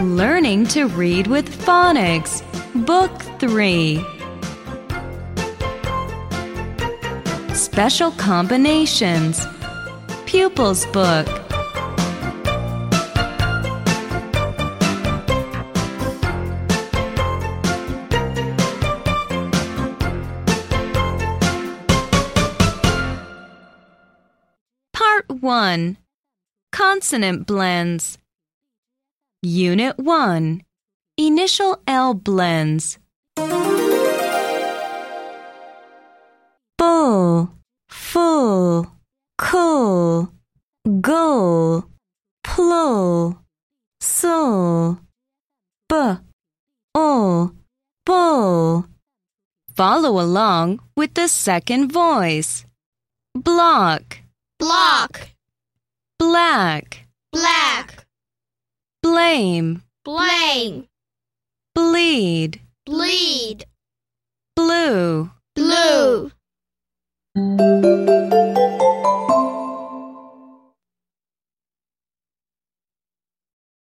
Learning to read with phonics. Book 3. Special combinations. Pupils Book. Part 1 Consonant blends. Unit 1 Initial L blends. Bull, full, cool, goal, plull, soul, b, ul, bull. Follow along with the second voice. Block, block, black, blame, blame, bleed, bleed, blue. blue.